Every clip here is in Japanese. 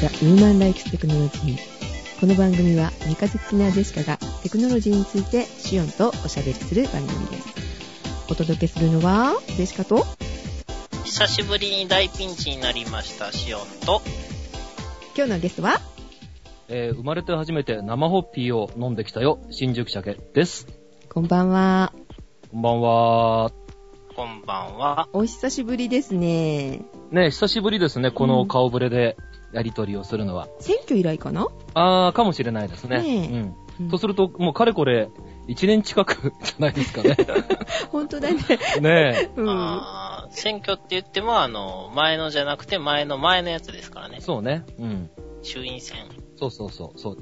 The Human Likes Technology この番組は三日月なジェシカがテクノロジーについてシオンとおしゃべりする番組ですお届けするのはジェシカと久しぶりに大ピンチになりました、シオンと、今日のゲストはえー生まれて初めて生ホッピーを飲んできたよ、新宿鮭です。こんばんはこんばんは。こんばんは。お久しぶりですねね、久しぶりですね、この顔ぶれでやりとりをするのは。選挙以来かな？あー、かもしれないですね。ねうん。うんとすると、もうかれこれ、1年近くじゃないですかね。本当だねねうん選挙って言っても、あの、前のじゃなくて前の前のやつですからねえ。。そうね。うん。衆院選。そうそうそう。そう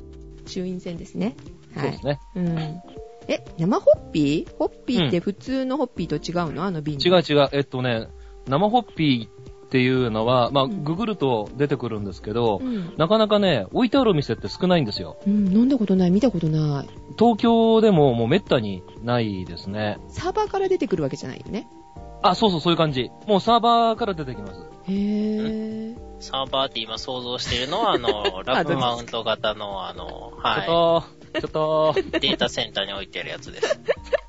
衆院選ですねはいそうですね。うんえ、生ホッピー？ホッピーって普通のホッピーと違うの？あの瓶違う違う。えっとね、生ホッピーっていうのは、まあ、うんググると出てくるんですけど、うん、なかなかね、置いてあるお店って少ないんですよ。うん、飲んだことない、見たことない。東京でももうめったにないですね。サーバーから出てくるわけじゃないよね。あ、そうそう、そういう感じ。もうサーバーから出てきます。へぇサーバーって今想像してるのは、あの、ラブマウント型の、あの、はちょっと、ちょっと、い。データセンターに置いてあるやつです。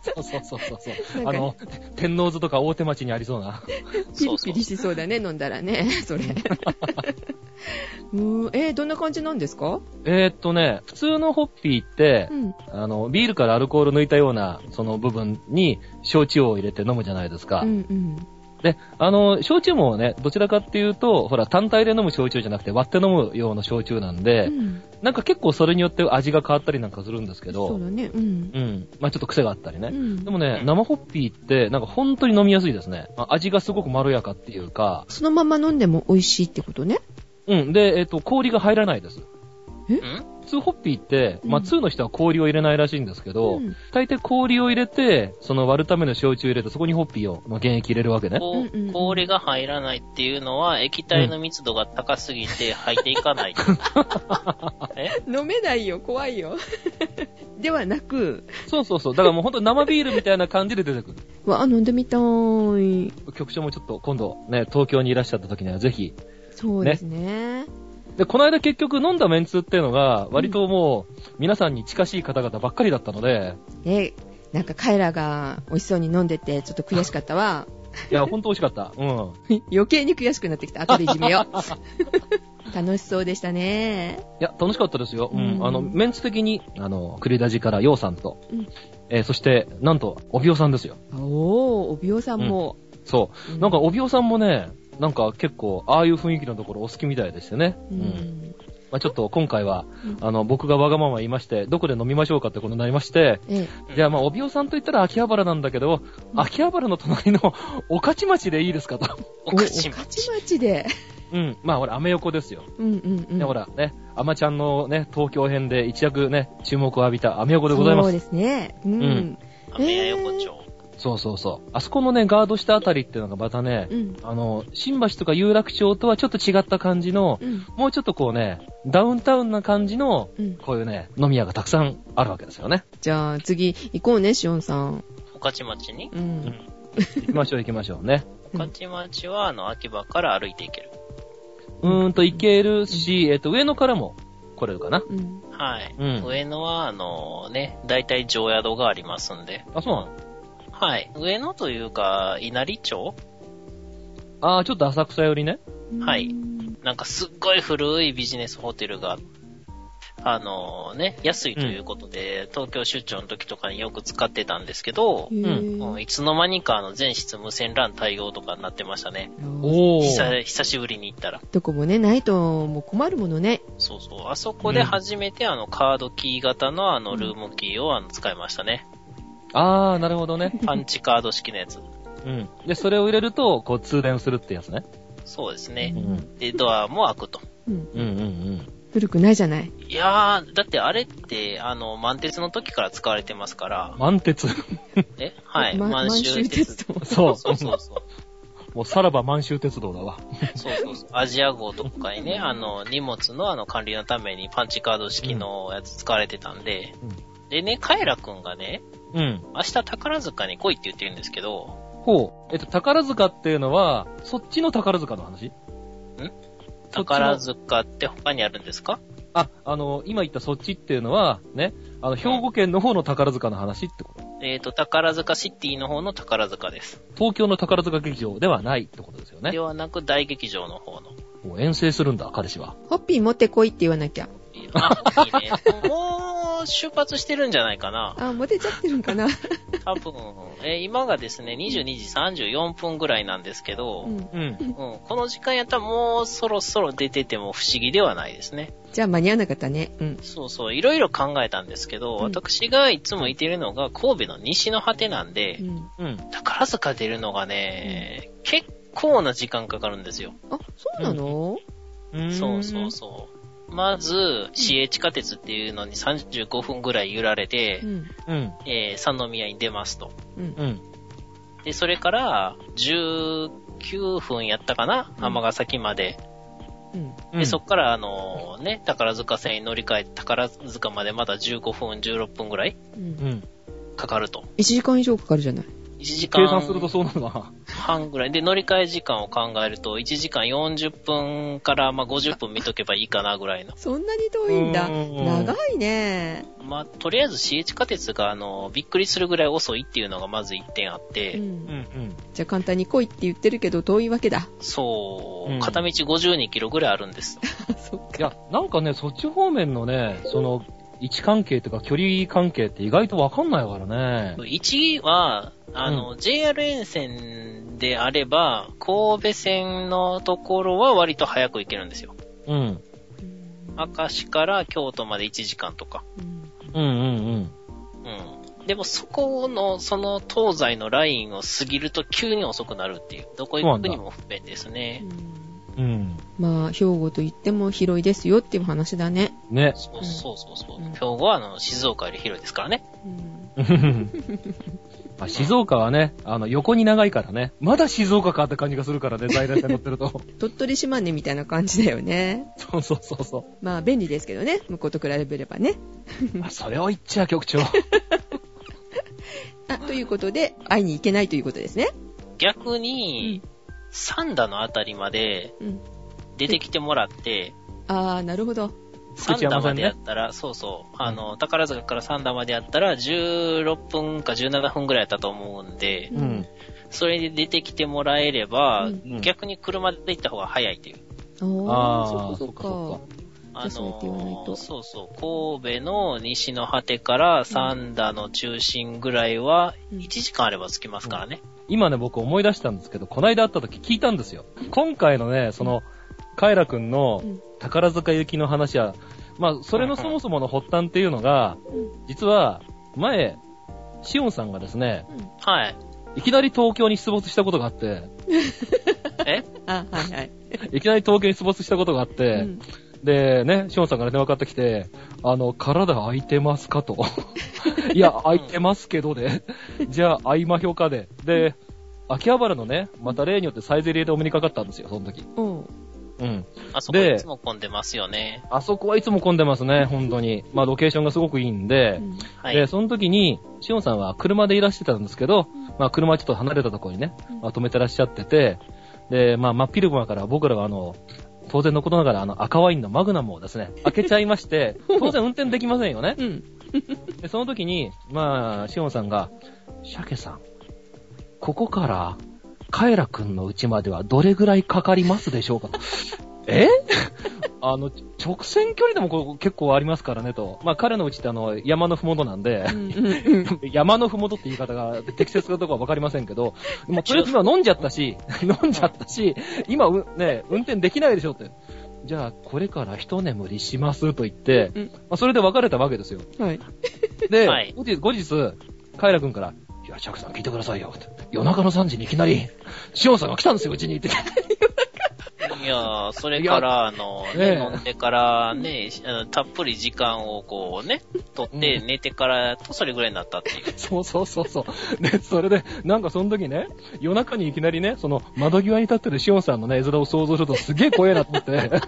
そうそうそうそうあの、天王洲とか大手町にありそうな。ピリピリしそうだね、飲んだらね、それ。うん、えー、どんな感じなんですか？えー、っとね、普通のホッピーってう、ん。あの、ビールからアルコール抜いたような、その部分に、焼酎を入れて飲むじゃないですか。うんうん。で、あの、焼酎もね、どちらかっていうと、ほら、単体で飲む焼酎じゃなくて割って飲むような焼酎なんで、うん、なんか結構それによって味が変わったりなんかするんですけど、そうだね、うん。うん。まあちょっと癖があったりね。うんでもね、生ホッピーって、なんか本当に飲みやすいですね。まあ味がすごくまろやかっていうか、そのまま飲んでも美味しいってことね。うん。で、えっ、と、氷が入らないです。ん？普通ホッピーって、うんまあ2の人は氷を入れないらしいんですけど、うん大抵氷を入れて、その割るための焼酎入れて、そこにホッピーを、まあ原液入れるわけね。氷が入らないっていうのは、液体の密度が高すぎて入っていかない。え？飲めないよ、怖いよ。ではなく、そうそうそう。だからもう本当に生ビールみたいな感じで出てくる。わ、飲んでみたい。局長もちょっと今度ね、東京にいらっしゃった時にはぜひ。そうですね。で、この間結局飲んだメンツっていうのが、割ともう、皆さんに近しい方々ばっかりだったので、え、なんか彼らが美味しそうに飲んでて、ちょっと悔しかったわ。いや、ほんと美味しかった。うん。余計に悔しくなってきた。後でいじめよう。楽しそうでしたね。いや、楽しかったですよ。うん。うんあの、メンツ的に、あの、栗ラジからヨウさんと、うんえーそして、なんと、おびおさんですよ。おー、おびおさんも。そう。うんなんか、おびおさんもね、なんか結構、ああいう雰囲気のところお好きみたいですよね。ううん。ん。まあちょっと今回は、うんあの、僕がわがまま言いまして、どこで飲みましょうかってことになりまして、えじゃあまあ、おびおさんと言ったら秋葉原なんだけど、うん秋葉原の隣の、御徒町でいいですかと。お、かち町で？うん。まあ、ほら、アメ横ですよ。うんうんうん。ね、ほら、ね、アマちゃんのね、東京編で一躍ね、注目を浴びたアメ横でございます。そうですね。うん。うんアメヤ横丁。そうそうそう。あそこのね、ガードしたあたりっていうのがまたね、うん。あの、新橋とか有楽町とはちょっと違った感じの、うん。もうちょっとこうね、ダウンタウンな感じの、うん。こういうね、飲み屋がたくさんあるわけですよね。じゃあ次行こうね、しおんさん。御徒町に？う。うんん。行きましょう行きましょうね。うん御徒町は、あの、秋葉から歩いていける。うーんと、行けるし、えっと、上野からも来れるかな。うん。はい。うん上野は、あのね、大体常宿がありますんで。あ、そうなの？はい。上野というか、稲荷町？あー、ちょっと浅草寄りね。はいなんかすっごい古いビジネスホテルが、あのね、安いということで、東京出張の時とかによく使ってたんですけどへ、んいつの間にかあの全室無線 LAN 対応とかになってましたね。おー。久久しぶりに行ったら。どこもね、ないともう困るものね。そうそう。あそこで初めてあのカードキー型のあのルームキーをあの使いましたね。あー、なるほどね。パンチカード式のやつ。うん。で、それを入れると、こう、通電するってやつね。そうですね。うん。で、ドアも開くと。うん。うんうんうん。古くないじゃない？いやー、だってあれって、あの、満鉄の時から使われてますから、満鉄？え？はい、ま満州鉄道。そう。そうそうそう。もうさらば満州鉄道だわ。そうそうそう。アジア号とかにね、あの、荷物のあの管理のためにパンチカード式のやつ使われてたんで、でね、カエラくんがね、うん。明日宝塚に来いって言ってるんですけど、ほう。えっと、宝塚っていうのは、そっちの宝塚の話？そっちの？宝塚って他にあるんですか？あ、あの、今言ったそっちっていうのは、ね、あの、兵庫県の方の宝塚の話ってこと？えっ、と、宝塚シティの方の宝塚です。東京の宝塚劇場ではないってことですよねで。はなく大劇場の方の。もう遠征するんだ、彼氏は。ホッピー持ってこいって言わなきゃ。あ、いいね。も う出発してるんじゃないかな。あ、持てちゃってるんかな。多分、えー今がですね、22時34分ぐらいなんですけど、うん。うん。うん、この時間やったらもうそろそろ出てても不思議ではないですね。じゃあ間に合わなかったね。うん。そうそう、いろいろ考えたんですけど、うん私がいつもいてるのが神戸の西の果てなんで、うん。うん。宝塚出るのがね、結構な時間かかるんですよ。あ、そうなの？そうそうそう。まず、市営地下鉄っていうのに35分ぐらい揺られて、うん。うん。えー三宮に出ますと。うん。うん。で、それから、19分やったかな？うん尼崎まで。で、そっから、あのね、宝塚線に乗り換えて、宝塚までまだ15分、16分ぐらいうんう。ん。かかると。1時間以上かかるじゃない？1時計算すると間そうなるな。半ぐらい。で、乗り換え時間を考えると、1時間40分から、まあ、50分見とけばいいかなぐらいの。そんなに遠いんだ。うん長いね。まあ、とりあえず市営地下鉄が、あの、びっくりするぐらい遅いっていうのがまず1点あっう。て、うんん。じゃあ簡単に来いって言ってるけど遠いわけだ。そう、うん片道52キロぐらいあるんです。そっか。いや、なんかね、そっち方面のね、その、位置関係とか距離関係って意外とわかんないからね。1は、あの、JR 沿線であれば、神戸線のところは割と早く行けるんですよ。うん。明石から京都まで1時間とか。うんうんうんうん。うん。でもそこの、その東西のラインを過ぎると急に遅くなるっていう。どこ行くにも不便ですね。うん。まあ、兵庫と言っても広いですよっていう話だね。ね。そうそうそうそう。うん兵庫はあの、静岡より広いですからね。うん まあ静岡はね、あの、横に長いからね。まだ静岡かって感じがするからね、在来線乗ってると。鳥取島根みたいな感じだよね。そうそうそうそう。まあ、便利ですけどね。向こうと比べればね。あ、それを言っちゃ局長。あ、ということで、会いに行けないということですね。逆に、三田のあたりまでうん。出てきてもらって、あー、なるほど。三田ま福知山線ねでやったら、そうそう、あの、宝塚から三田までやったら、16分か17分ぐらいやったと思うんで、うんうん。それで出てきてもらえれば、うん逆に車で行った方が早いっていう。あー、あーそっかそっそっかそか。あの、そうそう、神戸の西の果てから三田の中心ぐらいは、うん1時間あれば着きますからね。今ね、僕思い出したんですけど、こないだ会った時聞いたんですよ。今回のね、その、カイラくんのうん宝塚行きの話は、まあ、それのそもそもの発端っていうのが、うん実は、前、シオンさんがですね、はい。いきなり東京に出没したことがあって、え？あ、はいはい。いきなり東京に出没したことがあって、うんで、ね、シオンさんから電話かかってきて、あの、体空いてますかと。いや、空いてますけどで。じゃあ、合間表かで。で、秋葉原のね、また例によってサイゼリエでお目にかかったんですよ、その時。おううん。あそこでいつも混んでますよね。あそこはいつも混んでますね、本当に。まあ、ロケーションがすごくいいんでう。んはい。で、その時に、シオンさんは車でいらしてたんですけど、まあ、車はちょっと離れたところにね、まあ、止めてらっしゃってて、で、まあ、真っ昼間から僕らはあの、当然のことながら、あの、赤ワインのマグナムをですね、開けちゃいまして、当然運転できませんよね。うん。で、その時に、まあ、シオンさんが、鮭さん、ここから、カエラくんの家まではどれぐらいかかりますでしょうかと。え？あの、直線距離でもこう結構ありますからねと。まあ彼の家ってあの、山のふもとなんでう、んうんうん山のふもとって言い方が適切かどうかわかりませんけど、もうとりあえず今飲んじゃったし、飲んじゃったし、今う、ね、運転できないでしょって。じゃあ、これから一眠りしますと言って、うんまあそれで別れたわけですよ。はい。で、はい後日、後日、カイラ君から、いや、チャクさん聞いてくださいよ。って夜中の3時にいきなり、シオンさんが来たんですよ、うちにって。いやー、それから、あの、ね、飲んでからね、あのたっぷり時間をこうね、取って寝てからとそれぐらいになったっていう。そうそうそうそう。で、それで、なんかその時ね、夜中にいきなりね、その窓際に立ってるシオンさんのね、絵面を想像するとすげえ怖えなと思って。中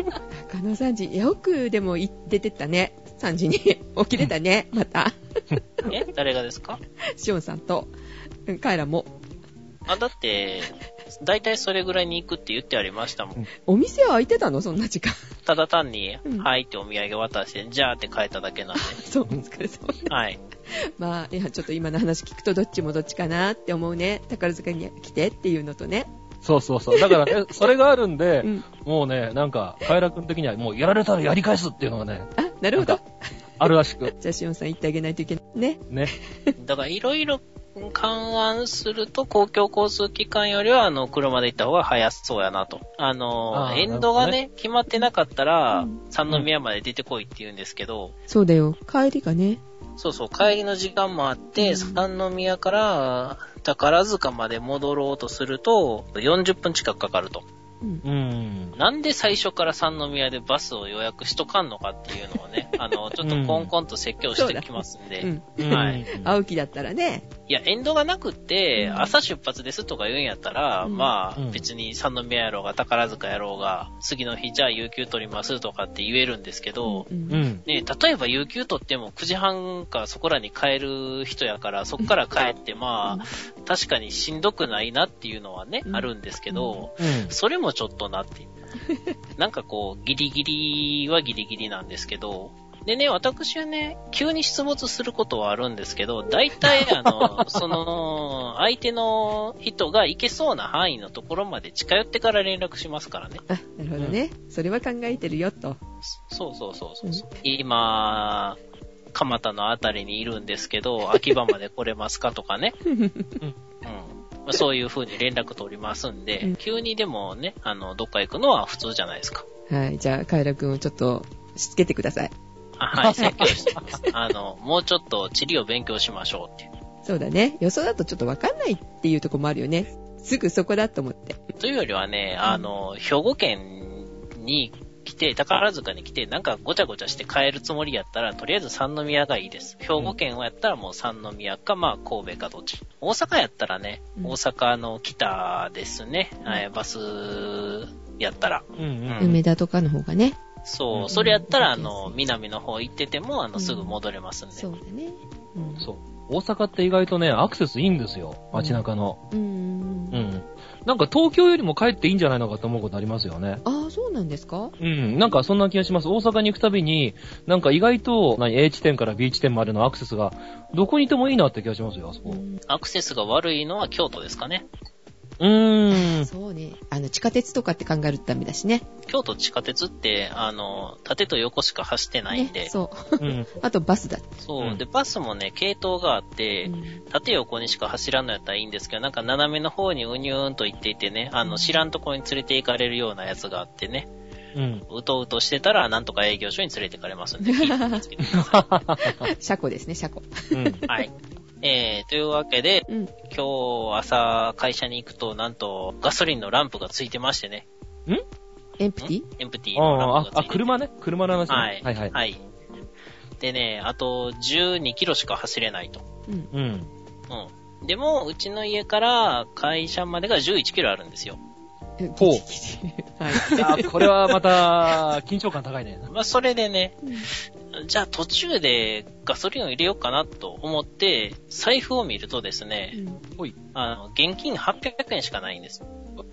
野3時、よくでもい出てったね。3時に 起きれたね、また。え誰がですか？シオンさんと、うんカエラも。あ、だって、だいたいそれぐらいに行くって言ってありましたもん。お店は開いてたの？そんな時間。ただ単にうん、はいってお土産渡して、じゃあって帰っただけなんで。そう、お疲れ様。はい。まあ、いや、ちょっと今の話聞くとどっちもどっちかなって思うね。宝塚に来てっていうのとね。そうそうそう。だからね、それがあるんで、うん。もうね、なんか、カエラ君的にはもうやられたらやり返すっていうのがね、あ、なるほど。あるらしく。じゃあ、しおんさん言ってあげないといけない。ね。ね。だからいろいろ勘案すると、公共交通機関よりは、あの、車で行った方が早そうやなと。あの、あーエンドがなるね、決まってなかったらうん、三宮まで出てこいって言うんですけど、そうだよ。帰りがね。そうそう、帰りの時間もあって、うん三宮から宝塚まで戻ろうとすると、40分近くかかると。うん。うん。なんで最初から三宮でバスを予約しとかんのかっていうのをね、あの、ちょっとコンコンと説教してきますんで、うん。はい。青木だったらね。いや、エンドがなくって、うん。朝出発ですとか言うんやったら、うん。まあ、うん。別に三宮やろうが宝塚やろうが、次の日じゃあ有給取りますとかって言えるんですけど。ね、例えば有給取っても9時半かそこらに帰る人やから、そこから帰ってまあ、確かにしんどくないなっていうのはね、うん。あるんですけど、うん。それもちょっとなって。なんかこう、ギリギリはギリギリなんですけど、でね、私はね、急に出没することはあるんですけど、大体あの、その、相手の人が行けそうな範囲のところまで近寄ってから連絡しますからね。あ、なるほどね。それは考えてるよと。そうそうそうそうそう。今、蒲田のあたりにいるんですけど、秋葉まで来れますかとかね。うん。まあそういう風に連絡取りますんで、うん急にでもね、あの、どっか行くのは普通じゃないですか。はい。じゃあ、カエラくんをちょっと、しつけてください。あはい、説教してます。あの、もうちょっと地理を勉強しましょうっていう。そうだね。予想だとちょっとわかんないっていうとこもあるよね。すぐそこだと思って。というよりはね、あの、兵庫県に来て、宝塚に来て、なんかごちゃごちゃして帰るつもりやったら、とりあえず三宮がいいです。兵庫県はやったらもう三宮か、まあ神戸かどっち。大阪やったらね、うん大阪の北ですね、はいバスやったら。うんうん。梅田とかの方がね。そうう、んそれやったら、あうんの、南の方行ってても、あの、すぐ戻れますんで。そうだね。うん。そう。大阪って意外とね、アクセスいいんですよ。街中の。う。うんん。なんか東京よりも帰っていいんじゃないのかと思うことありますよね。ああ、そうなんですか？うん。なんかそんな気がします。大阪に行くたびに、なんか意外と、何、A 地点から B 地点までのアクセスが、どこにいてもいいなって気がしますよ、あそこ。うんアクセスが悪いのは京都ですかね。うーん。そうね。あの、地下鉄とかって考えるとダメだしね。京都地下鉄って、あの、縦と横しか走ってないんで、ね、そう。うん。あとバスだ。そう、うんで、バスもね、系統があって、うん縦横にしか走らんのやったらいいんですけど、なんか斜めの方にうにゅーんと行っていてね、あの、知らんとこに連れて行かれるようなやつがあってね、うん。うとうとしてたら、なんとか営業所に連れて行かれますんで、気をつけてくださ 車庫ですね、車庫。うん。い。はい。えー、というわけで、うん。今日朝会社に行くと、なんと、ガソリンのランプがついてましてね。エンプティエンプティのランああ、あ、プがついてて車ね？車の話ね。はい。はいはい。はい。でね、あと12キロしか走れないと。うん。うん。うん。でも、うちの家から会社までが11キロあるんですよ。ほうはい。あ、これはまた、緊張感高いね。まあ、それでね、じゃあ途中でガソリンを入れようかなと思って、財布を見るとですね、ほい。あの、現金800円しかないんですよ。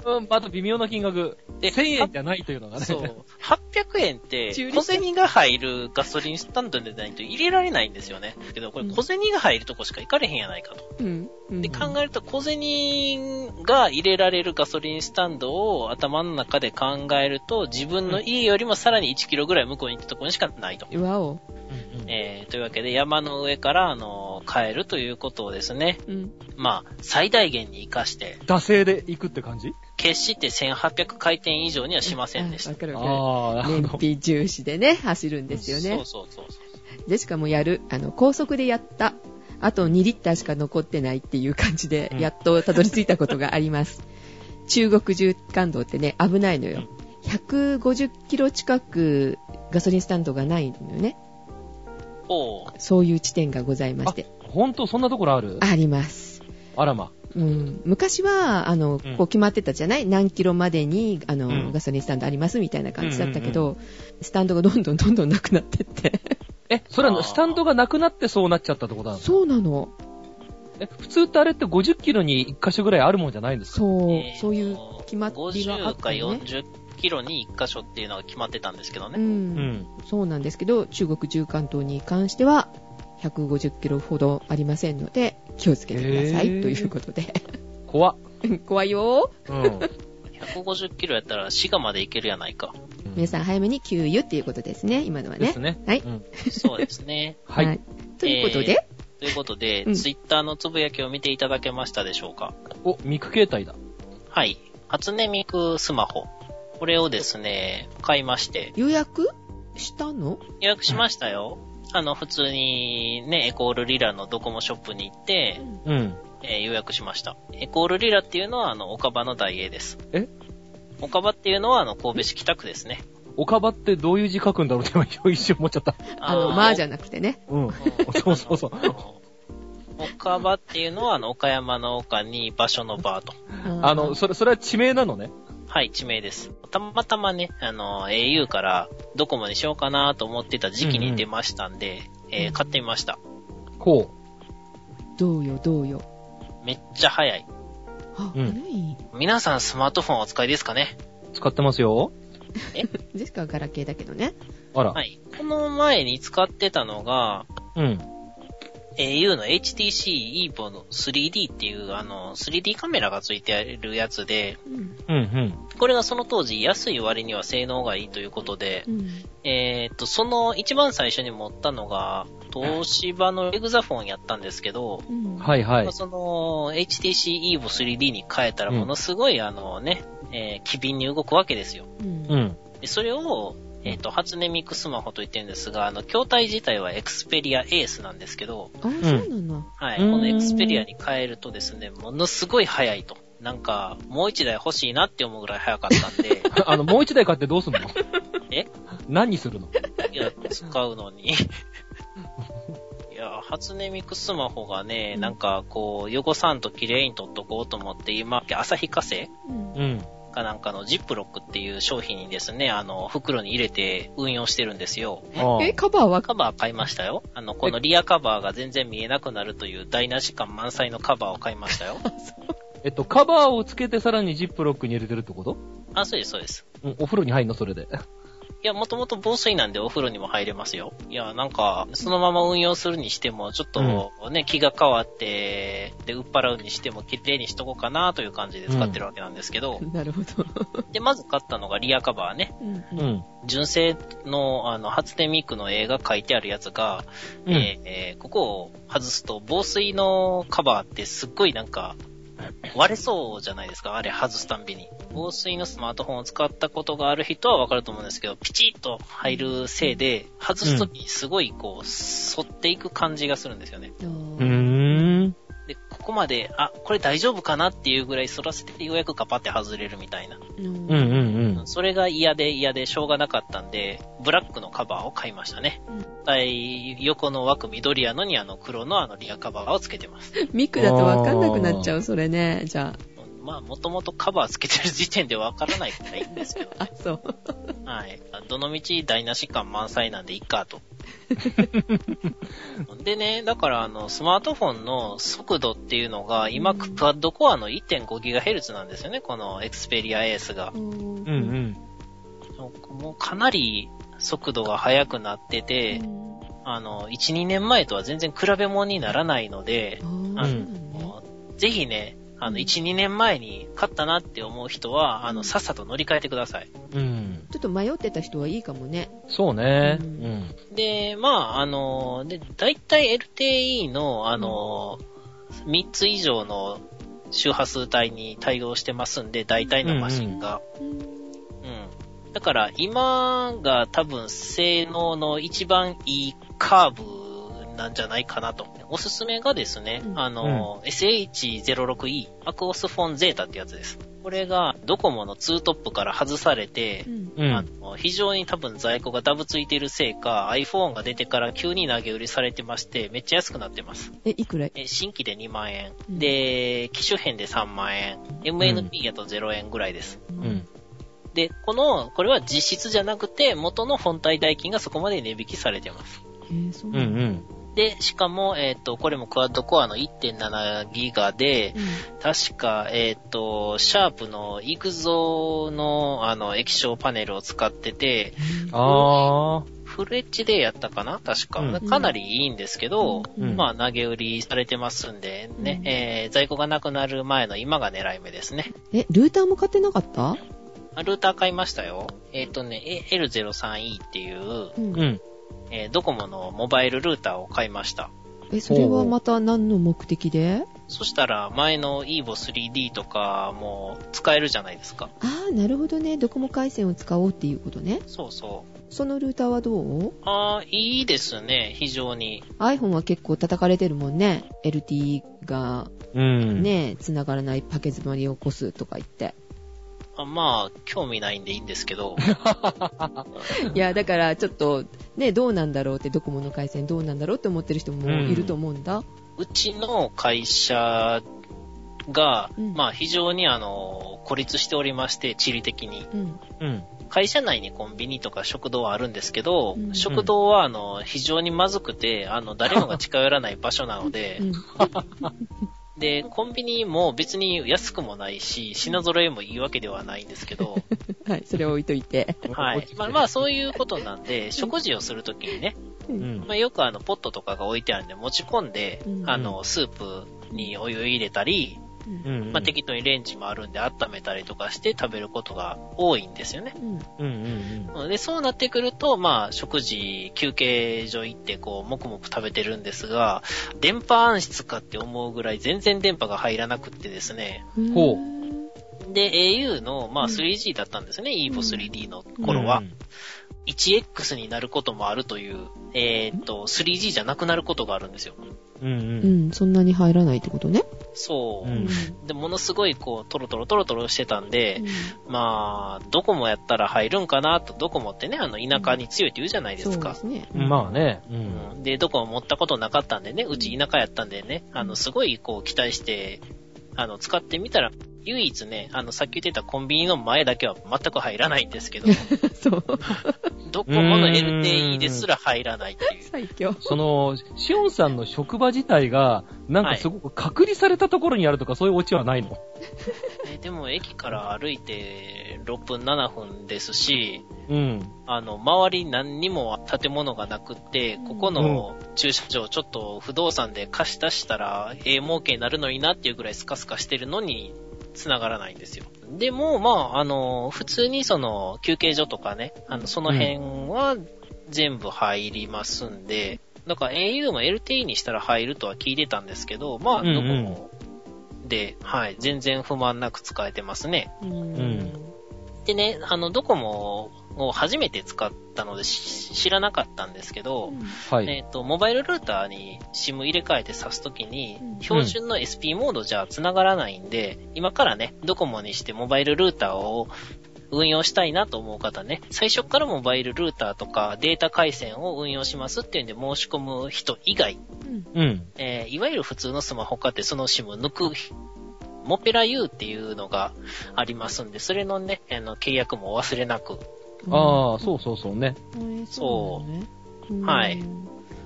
うん、また微妙な金額。で、1000円じゃないというのがね。そう。800円って小銭が入るガソリンスタンドでないと入れられないんですよね。けど、これ小銭が入るとこしか行かれへんやないかと。うん。うん。で、考えると小銭が入れられるガソリンスタンドを頭の中で考えると、自分の家よりもさらに1キロぐらい向こうに行ったところにしかないと。わお。えー、というわけで山の上から、あの、帰るということをですね、うん。まあ、最大限に活かして、惰性で行くって感じ？決して1800回転以上にはしませんでしたあわ。かるわかる。燃。費重視でね、走るんですよねそう。そうそうそう。で、しかもやる、あの、高速でやった。あと2リッターしか残ってないっていう感じでう、んやっとたどり着いたことがあります。中国縦貫道ってね、危ないのよ。150キロ近くガソリンスタンドがないのよね。おうそういう地点がございまして。ほんと、そんなところある？あります。あらま。うん、昔は、あの、うんこう決まってたじゃない？何キロまでに、あの、うんガソリンスタンドありますみたいな感じだったけど、うんスタンドがどんどんどんどんなくなってって。え、それはスタンドがなくなってそうなっちゃったってことなの？そうなの。え、普通ってあれって50キロに1箇所ぐらいあるもんじゃないんですか？そう、えーそういう決まりがあっ50かたよね。40キロに1箇所っていうのが決まってたんですけどう。ね。うんん。そうなんですけど、中国中関東に関しては、150キロほどありませんので、気をつけてください、ということで。怖っ。怖いようん。150キロやったら滋賀まで行けるやないか。皆さん早めに給油っていうことですね、今のはね。ですね。はいうんそうですね。はい。ということで、ということで、うんツイッターのつぶやきを見ていただけましたでしょうか？お、ミク形態だ。はい。初音ミクスマホ。これをですね、買いまして、予約したの？予約しましたよ。あの、普通にね、エコールリラのドコモショップに行って、うん。えー予約しました。エコールリラっていうのは、あの、岡場の大英です。え？岡場っていうのは、あの、神戸市北区ですね。岡場ってどういう字書くんだろうって今一瞬思っちゃった。あの、まあじゃなくてね。うん。そうそうそう。岡場っていうのは、あの、岡山の岡に場所の場と。あの、それ、それは地名なのね。はい、地名です。たまたまね、あの、au からドコモにしようかなと思ってた時期に出ましたんで、えー買ってみました。こどうよ、どうよ。めっちゃ早い。あ、うん。皆さんスマートフォンお使いですかね？う。使ってますよ。ジェシカはガラケーだけどね。あら。はい。この前に使ってたのが、うん。Au の HTC EVO の 3D っていう、あの、3D カメラがついてるやつで、うん。うん、うん。これがその当時安い割には性能がいいということでう、ん。えーっと、その一番最初に持ったのが、東芝のエグザフォンやったんですけど、うん。はいはいまあ。その HTC EVO 3D に変えたらうんものすごいあのね、えー機敏に動くわけですよ。うん。うん。でそれを、えっ、と、初音ミクスマホと言ってるんですが、あの、筐体自体はエクスペリアエースなんですけど、あ、そうなんだ。はい、うんこのエクスペリアに変えるとですね、ものすごい速いと。なんか、もう一台欲しいなって思うぐらい速かったんで、あの、もう一台買ってどうすんの？え？何にするの？いや、使うのに。いや、初音ミクスマホがね、なんかこう、汚さんと綺麗に撮っとこうと思って、今、旭化成？うん。うん。かなんかのジップロックっていう商品にですね、あの、袋に入れて運用してるんですよ。え、カバーは？カバー買いましたよ。あの、このリアカバーが全然見えなくなるという台無し感満載のカバーを買いましたよ。えっと、カバーをつけてさらにジップロックに入れてるってこと？あ、そうです、そうです。うん、お風呂に入んの？それで。いや、もともと防水なんでお風呂にも入れますよ。いや、なんか、そのまま運用するにしても、ちょっとね、気が変わって、で、売っ払うにしても、綺麗にしとこうかなという感じで使ってるわけなんですけど、なるほど。で、まず買ったのがリアカバーね。うんううんん。純正の、あの、初音ミクの絵が書いてあるやつが、うんえーえーここを外すと、防水のカバーってすっごいなんか、割れそうじゃないですか、あれ外すたんびに。防水のスマートフォンを使ったことがある人はわかると思うんですけど、ピチッと入るせいで、外すときにすごいこう、反っていく感じがするんですよね。うーん。で、ここまで、あ、これ大丈夫かなっていうぐらい反らせてようやくカパって外れるみたいな。うんうんうんうん。それが嫌で嫌でしょうがなかったんで、ブラックのカバーを買いましたね。うん対横の枠緑やのにあの黒のあのリアカバーをつけてます。ミクだとわかんなくなっちゃう、それね。じゃまあ、もともとカバーつけてる時点でわからないからいいんですけど、あ。あ、そう。はい。どのみち台無し感満載なんでいいかと。でね、だからあの、スマートフォンの速度っていうのが、今、クワッドコアの 1.5GHz なんですよね、この Xperia Ace が。うんうんうん。もうかなり速度が速くなってて、あの、1、2年前とは全然比べ物にならないので、うんそうなのぜひね、あの、1、2年前に買ったなって思う人は、あの、さっさと乗り換えてください。うん。ちょっと迷ってた人はいいかもね。そうね。ううんん。で、まあ、あの、で、だいたい LTE の、あの、3つ以上の周波数帯に対応してますんで、大体のマシンが。うんうん。だから、今が多分性能の一番いいカーブなんじゃないかなと。おすすめがですね、うんあの、SH06E、アクオスフォンゼータってやつです。これがドコモの2トップから外されてう、んうん。あの非常に多分在庫がダブついているせいか、iPhone が出てから急に投げ売りされてまして、めっちゃ安くなってます。え、いくら？え新規で2万円。うんで、機種変で3万円。MNP やと0円ぐらいです。うん。で、この、これは実質じゃなくて、元の本体代金がそこまで値引きされてます。えー、そううんうなのん。で、しかも、えっ、と、これもクワッドコアの1.7ギガで、確か、えっ、と、シャープのイグゾの、あの、液晶パネルを使ってて、あー。フルエッジでやったかな？確か、うん。かなりいいんですけど、うん。まあ、投げ売りされてますんで、ね、うん。えー在庫がなくなる前の今が狙い目ですね。え、ルーターも買ってなかった？あルーター買いましたよ。えっ、とね、え L03E っていう、うん。うん。えードコモのモバイルルーターを買いました。え、それはまた何の目的で？そしたら、前の EVO3D とかも使えるじゃないですか。ああ、なるほどね。ドコモ回線を使おうっていうことね。そうそう。そのルーターはどう？ああ、いいですね、非常に。iPhone は結構叩かれてるもんね。LTE がうん。。ね、繋がらないパケ詰まりを起こすとか言って。あまあ、興味ないんでいいんですけど。いや、だからちょっと、ね、どうなんだろうって、ドコモの回線どうなんだろうって思ってる人もいると思うんだ。うちの会社が、うんまあ非常にあの、孤立しておりまして、地理的に。うん。うん。会社内にコンビニとか食堂はあるんですけど、うん食堂はあの、非常にまずくて、あの、誰もが近寄らない場所なのでう、ん。で、コンビニも別に安くもないし、品揃えもいいわけではないんですけど、はい、それ置いといて。はい。まあまあそういうことなんで、食事をするときにね、う。うんんま。あ、よくあの、ポットとかが置いてあるんで持ち込んで、うんあの、スープにお湯入れたり、うん。うん。まあ、適当にレンジもあるんで温めたりとかして食べることが多いんですよね。うん。うんうんで、そうなってくると、まあ、食事、休憩所行って、こう、もくもく食べてるんですが、電波暗室かって思うぐらい全然電波が入らなくってですね。うん。ほで、au の、まあ、うん 3G だったんですね、うん EVO3D のうん。頃は。1X になることもあるという、えーっと、3G じゃなくなることがあるんですよ。うんう。うんん、そんなに入らないってことね。そう。うんで、ものすごいこう、トロトロトロトロしてたんで、まあ、どこもやったら入るんかなと、どこもってね、あの、田舎に強いって言うじゃないですかそうで。すね。まあね。う。うんんで、どこも持ったことなかったんでね、うち田舎やったんでね、あの、すごいこう、期待して、あの、使ってみたら、唯一ね、あの、さっき言ってたコンビニの前だけは全く入らないんですけど、そう。ドコモの LTE ですら入らないっていう。最強。その、シオンさんの職場自体が、なんかすごく隔離されたところにあるとか、そういうオチはないの？えでも、駅から歩いて6分、7分ですし、うん。あの、周り何にも建物がなくって、ここの駐車場ちょっと不動産で貸し出したら、ええ儲けになるのになっていうぐらいスカスカしてるのに、繋がらないんですよ。でも、まあ、あの、普通にその、休憩所とかね、あの、その辺は全部入りますんで、だから au も LTE にしたら入るとは聞いてたんですけど、まあ、どこも、で、はい、全然不満なく使えてますね。うんでね、あの、ドコモを初めて使ったのでし知らなかったんですけど、はい。えっ、と、モバイルルーターに SIM 入れ替えて挿すときにうん、標準の SP モードじゃ繋がらないんで、今からね、ドコモにしてモバイルルーターを運用したいなと思う方ね、最初からモバイルルーターとかデータ回線を運用しますっていうんで申し込む人以外、うんうん。えーいわゆる普通のスマホ買ってその SIM 抜く、モペラ U っていうのがありますんで、それのね、あの、契約もお忘れなく。ああ、そうそうそうね。うんそうはい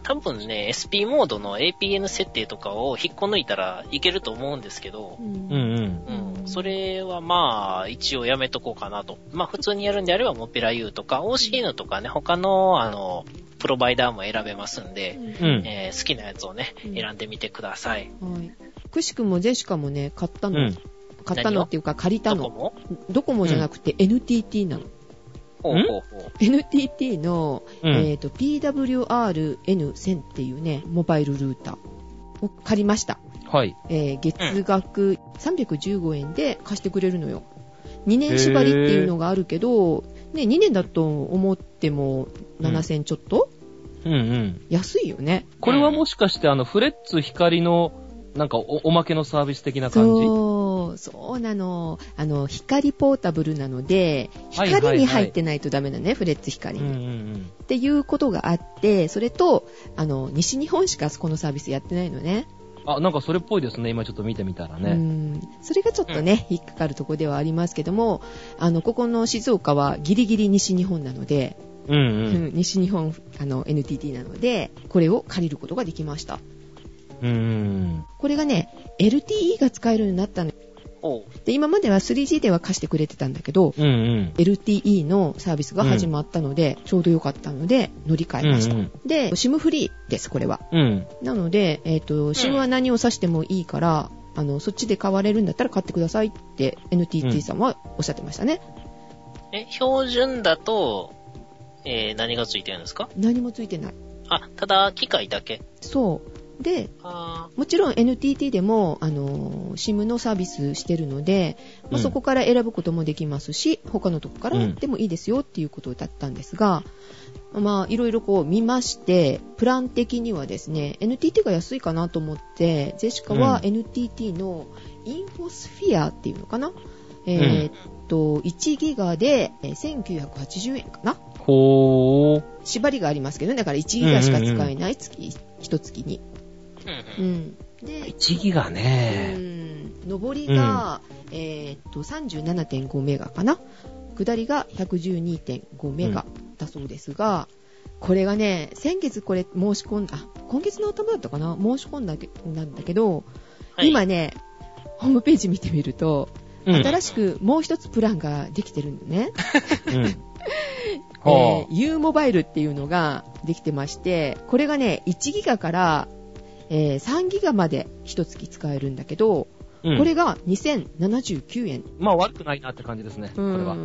多分ね、SP モードの APN 設定とかを引っこ抜いたらいけると思うんですけどう、うんうん。うん。それはまあ、一応やめとこうかなと。まあ、普通にやるんであれば、モペラ U とか OCN とかね、他の、あの、プロバイダーも選べますんで、うん。えー好きなやつをね、うん選んでみてください。はい。くしくもジェシカもね、買ったの。うん。買ったのっていうか借りたの。どこも？ドコモじゃなくて NTT なの。ほうほうほう。NTT の、うんえっ、と、PWRN1000 っていうね、モバイルルーターを借りました。はい。えー月額315円で貸してくれるのよ。2年縛りっていうのがあるけど、ね、2年だと思っても7000ちょっと、うんうん。安いよね。これはもしかして、あの、フレッツ光の、なんかお、おまけのサービス的な感じ？そう、そうなの。あの、光ポータブルなので、はいはいはい光に入ってないとダメだね、フレッツ光に。うんうんっていうことがあって、それと、あの、西日本しかこのサービスやってないのね。うん。あ、なんかそれっぽいですね。今ちょっと見てみたらうね。ん。それがちょっとね、引っかかるところではありますけども、あの、ここの静岡はギリギリ西日本なので、うんう。うんん西日本あの NTT なので、これを借りることができました。うん。これがね、LTE が使えるようになったの。で、今までは 3G では貸してくれてたんだけど、うんうん。LTE のサービスが始まったので、ちょうど良かったので、乗り換えました。うんで、SIM フリーです、これは。うん。なので、えっ、と、SIM は何を指してもいいから、あの、そっちで買われるんだったら買ってくださいって NTT さんはおっしゃってましたね。え、標準だと、えー、何がついてるんですか？何もついてない。あ、ただ、機械だけ。そう。で、あもちろん NTT でも、あの、SIM のサービスしてるので、まあうん。そこから選ぶこともできますし、他のとこからうん。でもいいですよっていうことだったんですが、まあ、いろいろこう見まして、プラン的にはですね、NTT が安いかなと思って、ジェシカはうん。NTT のインフォスフィアっていうのかな、えーっと、1ギガでえー1980円かな？ほー。縛りがありますけどね、だから1ギガしか使えない月、一月に。うんうん。うん。で、1ギガうね。ん上りが、えーっと、37.5メガかな？下りが112.5メガだそうですが、これがね、先月これ申し込んだ、あ今月の頭だったかな？申し込んだんだけど、はい、今ね、ホームページ見てみると、うん。新しくもう一つプランができてるんだね。うん。えはー U モバイルっていうのができてまして、これがね、1ギガから、えー3ギガまで一月使えるんだけど、うんこれが2079円。まあ悪くないなって感じですね、これは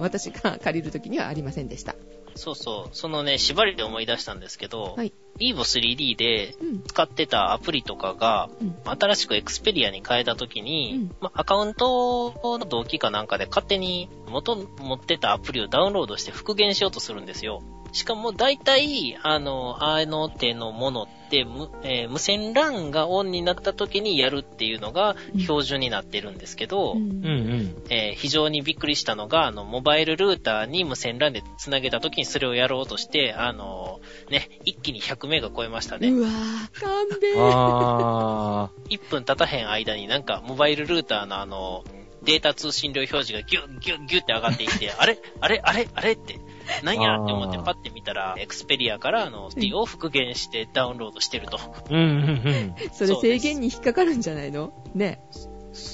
私が借りるときにはありませんでした。そうそう。そのね、縛りで思い出したんですけど、はい。EVO3D でうん。使ってたアプリとかが、うん。新しく Xperia に変えた時に、うんまあ、アカウントの同期かなんかで勝手に元持ってたアプリをダウンロードして復元しようとするんですよ。しかも大体、あの、あの手のものって、無えー無線 LAN がオンになった時にやるっていうのがうん。標準になってるんですけど、うん。えー非常にびっくりしたのが、あの、モバイルルーターに無線 LAN で繋げた時にそれをやろうとして、あの、ね、一気に100メガ超えましたね。うわぁ、勘弁。あ1 分経たへん間になんか、モバイルルーターのあの、データ通信量表示がギュッギュッギュッって上がっていって、あれ？あれ？あれ？あれ？って、なんやって思ってパッて見たら、エクスペリアからあの、スティを復元してダウンロードしてると。ー。うんうん それ制限に引っかかるんじゃないの？ね。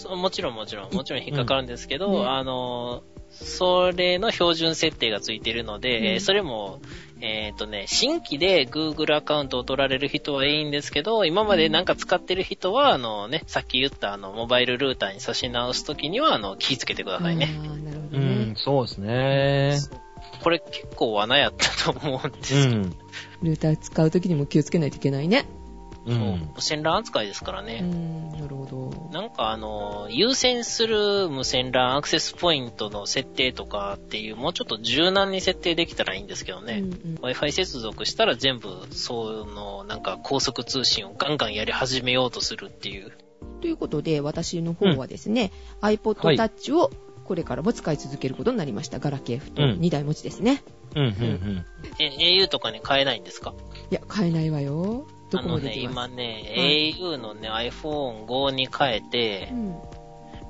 もちろんもちろん、もちろん引っかかるんですけど、うんねあの、それの標準設定がついているので、うんえーそれも、えっ、とね、新規で Google アカウントを取られる人はいいんですけど、今までなんか使ってる人は、あのね、さっき言ったあの、モバイルルーターに差し直すときには、あの、気ぃつけてくださいね。あーなるほどうん、。そうですね。これ結構罠やったと思うんでうすけど、ん。ルーター使うときにも気をつけないといけないね。そううん。無線 LAN 扱いですからうね。ん、なるほど。なんかあの、優先する無線 LAN アクセスポイントの設定とかっていう、もうちょっと柔軟に設定できたらいいんですけどね。うんうん Wi-Fi 接続したら全部、その、なんか高速通信をガンガンやり始めようとするっていう。ということで、私の方はですね、はい iPod Touch をこれからも使い続けることになりました。ガラケーとうん2台持ちですね。うんうんえ、au とかに変えないんですか？いや、買えないわよ。どこもあのね、できます？今ね、はい au のね、iPhone5 に変えてう、ん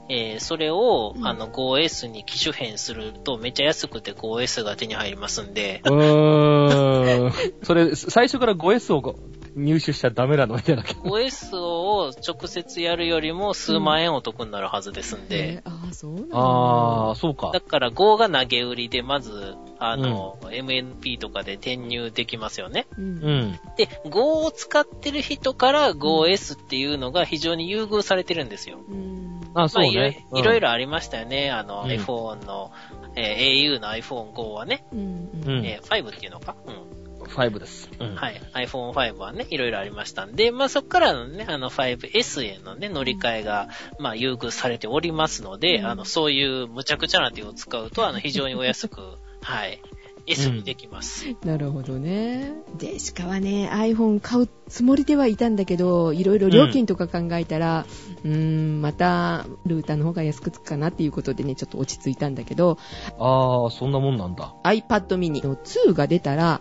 えーそれを、うんあの 5S に機種変するとめっちゃ安くて 5S が手に入りますんで、うん。うーん。それ、最初から 5S を入手しちゃダメなの？みたいな。5S を直接やるよりも数万円お得になるはずですんで、えーああ、そうなんだ。あー、そうかだ。から5が投げ売りで、まず、あの、MNP とかで転入できますよね。う。うんん。で、5を使ってる人から 5S っていうのが非常に優遇されてるんですよ。うん。あ、そうまあ、いろいね。いろいろありましたよね。あの、うん iPhone の、えー au の iPhone5 はね、うん。ううんん。えー5っていうのか、うんうん。5です。うん。はい。iPhone5 はね、いろいろありましたんで、まあそこからのね、あの 5S へのね、乗り換えが、まあ優遇されておりますので、うんあの、そういう無茶苦茶な手を使うと、あの、非常にお安く、はい、S にできます。なるほどね。で、しかはね、iPhone 買うつもりではいたんだけど、いろいろ料金とか考えたら、うーん、また、ルーターの方が安くつくかなっていうことでね、ちょっと落ち着いたんだけど、あー、そんなもんなんだ。iPad mini の2が出たら、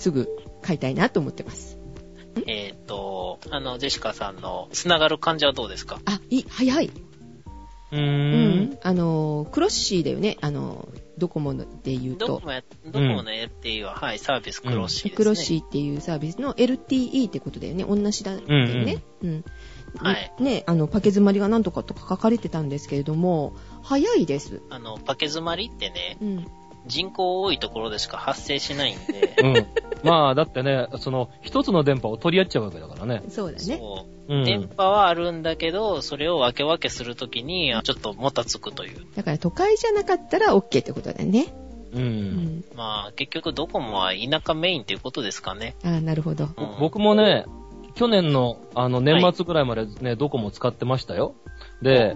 すぐ買いたいなと思ってます。えっ、と、あの、ジェシカさんの、つながる患者はどうですか？あ、いい、早い。うー。うんあの、クロッシーだよね。あの、ドコモで言うと。ドコモや、ドコモの LTE は、はい、サービスクロッシーですね。クロッシーっていうサービスの LTE ってことだよね。同じだよね。うん。はいね、あの、パケ詰まりがなんとかとか書かれてたんですけれども、早いです。あの、パケ詰まりってね、うん。人口多いところでしか発生しないんで、うん。まあ、だってね、その、一つの電波を取り合っちゃうわけだからね。そうだね。そううん。電波はあるんだけど、それを分け分けするときに、ちょっともたつくという。だから都会じゃなかったら OK ってことだよね。う。うんん。まあ、結局ドコモは田舎メインっていうことですかね。ああ、なるほど。うん僕もね、去年の、あの、年末ぐらいまでね、ドコモ使ってましたよ。で、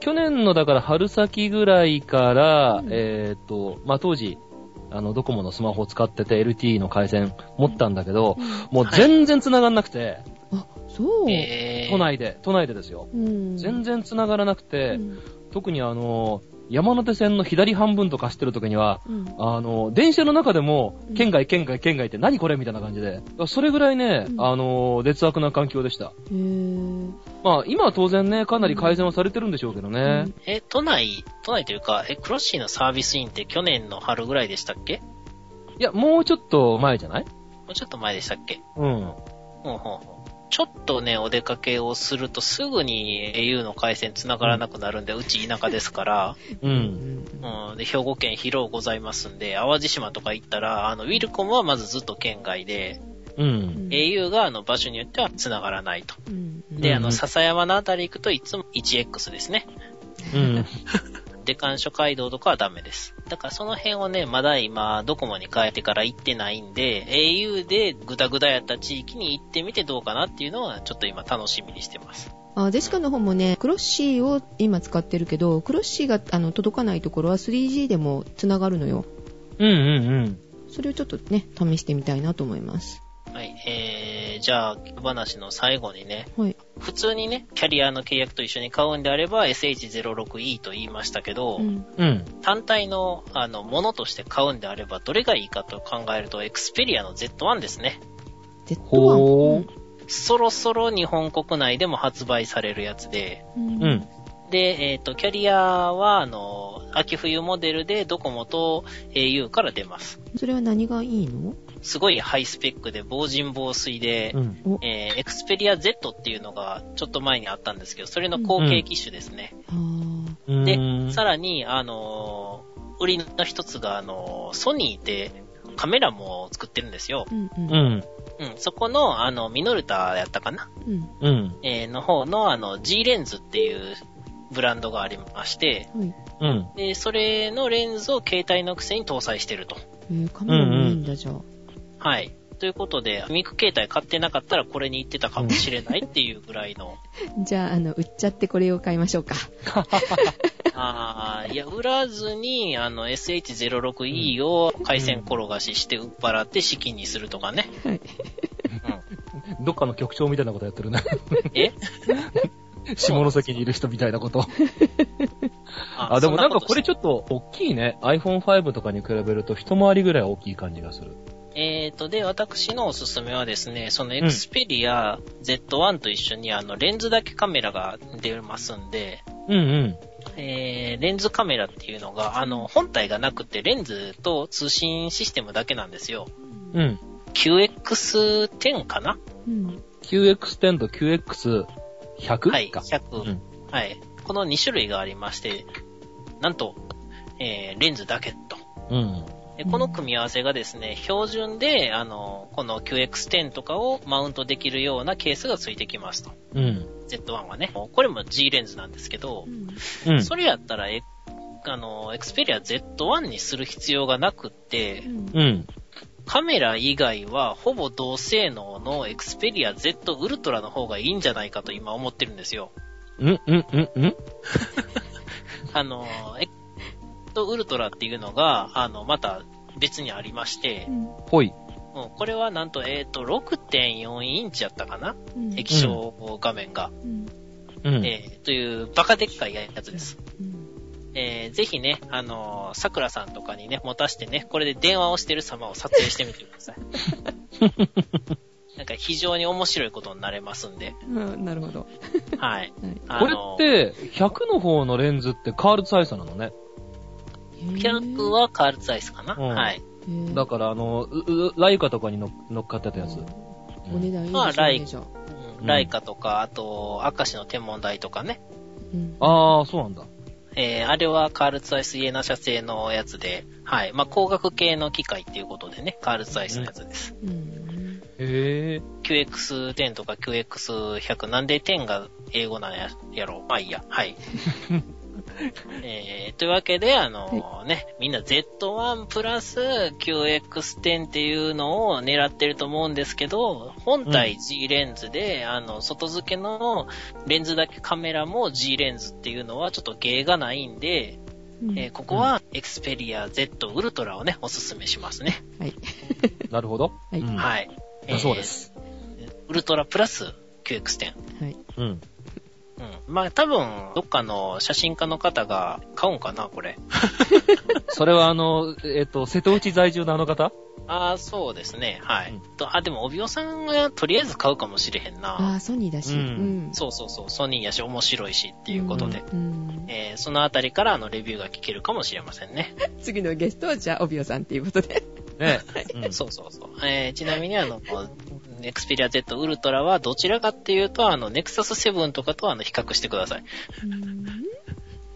去年のだから春先ぐらいから、うんえーっと、まあ、当時、あの、ドコモのスマホを使ってて LTE の回線持ったんだけど、もう全然繋がんなくて、あ、そう。えー、都内で、都内でですよ。うん。全然繋がらなくて、うん特にあの、山手線の左半分とか走ってる時には、うん。あの、電車の中でもうん、県外、県外、県外って何これみたいな感じで、それぐらいね、うん。あの、劣悪な環境でした。へー。まあ、今は当然ね、かなり改善はされてるんでしょうけどね。え、都内、都内というか、え、クロッシーのサービスインって去年の春ぐらいでしたっけ？いや、もうちょっと前じゃない？もうちょっと前でしたっけ？うん。ほうほうほうちょっとね、お出かけをするとすぐに au の回線繋がらなくなるんで、うち田舎ですから、う。うんんうん、で、兵庫県広尾ございますんで、淡路島とか行ったら、あの、ウィルコムはまずずっと県外で、うん。au があの場所によっては繋がらないと。うんで、うんあの、笹山のあたり行くといつも 1X ですね。うん。デカン諸街道とかはダメです。だからその辺をね、まだ今、ドコモに変えてから行ってないんで、au でグダグダやった地域に行ってみてどうかなっていうのは、ちょっと今楽しみにしてます。あデシカの方もね、クロッシーを今使ってるけど、クロッシーがあの届かないところは 3G でも繋がるのよ。うんうんうん。それをちょっとね、試してみたいなと思います。はい、えー、じゃあ、話の最後にね、はい。普通にね、キャリアの契約と一緒に買うんであれば SH06E と言いましたけど、うん。うん。単体の、あの、ものとして買うんであれば、どれがいいかと考えると、エクスペリアの Z1 ですね。Z1。ほーそろそろ日本国内でも発売されるやつで、うん。うん。で、えっ、と、キャリアは、あの、秋冬モデルでドコモと au から出ます。それは何がいいの？すごいハイスペックで防塵防水で、うん。お、えーエクスペリア Z っていうのがちょっと前にあったんですけど、それの後継機種ですね。うん。で、さらに、あのー売りの一つが、あのーソニーでカメラも作ってるんですよ。うんううん。ん。うん、そこの、あの、ミノルタやったかな？うん。うん。えーの方の、あの、G レンズっていうブランドがありまして、はい。うん。で、それのレンズを携帯のくせに搭載してると。えー、カメラもいいんだ、じゃあ。はい。ということで、ミク携帯買ってなかったらこれに行ってたかもしれないっていうぐらいの。じゃあ、あの、売っちゃってこれを買いましょうか。ああ、いや、売らずに、あの、SH06E を回線転がしして売っ払って資金にするとかね。はい。どっかの局長みたいなことやってるね。え？下関にいる人みたいなこと。あ、でもなんかこれちょっょっと大きいね。iPhone5 とかに比べると一回りぐらい大きい感じがする。と。えーと、で、私のおすすめはですね、その Xperia Z1 と一緒に、あの、レンズだけカメラが出ますんで、うんうん。えー、レンズカメラっていうのが、あの、本体がなくて、レンズと通信システムだけなんですよ。うん。QX10 かな？うん。QX10 と QX100? はい、か。100。うんはい。この2種類がありまして、なんと、えー、レンズだけと。うん。でこの組み合わせがですね、標準で、あの、この QX10 とかをマウントできるようなケースがついてきますと。うん。Z1 はね。これも G レンズなんですけどう、ん。うん。それやったら、えあの、Xperia Z1 にする必要がなくって、うん。カメラ以外はほぼ同性能の Xperia Z Ultra の方がいいんじゃないかと今思ってるんですよ。うん、うん、うん、うん。あの、えとウルトラっていうのが、あの、また別にありまして、ぽい。うんこれはなんと、えっ、と、6.4インチやったかな？うん液晶画面が、うんうん。えーというバカでっかいやつです。うんえーぜひね、あのー、桜さんとかにね、持たしてね、これで電話をしてる様を撮影してみてください。なんか非常に面白いことになれますんで。うん、なるほど。はい。はいこあのれって、100の方のレンズってカールツアイスなのね。ピャンクはカールツアイスかな、うんはい。だから、あの、ううライカとかに乗乗っかってたやつ。お値段いいまあライじゃあ。うんうんライカとか、あと、明石の天文台とかね。うんああ、そうなんだ。えー、あれはカールツアイスイエナ社製のやつで、はい。まあ、光学系の機械っていうことでね、カールツアイスのやつです。うん。へえ。QX10 とか QX100 なんで10が英語なんややろう。まあいいや。はい。えー、というわけで、あのね、みんな Z1 プラス QX10 っていうのを狙ってると思うんですけど、本体 G レンズで、あの、外付けのレンズだけカメラも G レンズっていうのはちょっと芸がないんで、うんえーここは Xperia Z ウルトラをね、おすすめしますね。はい。なるほど。はいうんはい。だそうです。ウルトラプラス QX10。はい。うん。うん。まあ多分、どっかの写真家の方が買うんかな、これ。それはあの、えっ、と、瀬戸内在住のあの方？ああ、そうですね。はい。うんとあ、でも、帯尾さんがとりあえず買うかもしれへんあな。あ、ソニーだし。ううんん。そうそうそう、ソニーやし面白いしっていうことで。うん。えーそのあたりからあのレビューが聞けるかもしれませんね。次のゲストは、じゃあ、帯尾さんっていうことで。ね。うんそうそうそう。えーちなみにあの、ネクスペリア Z ウルトラはどちらかっていうと、あの、ネクサス7とかとあの、比較してください。うん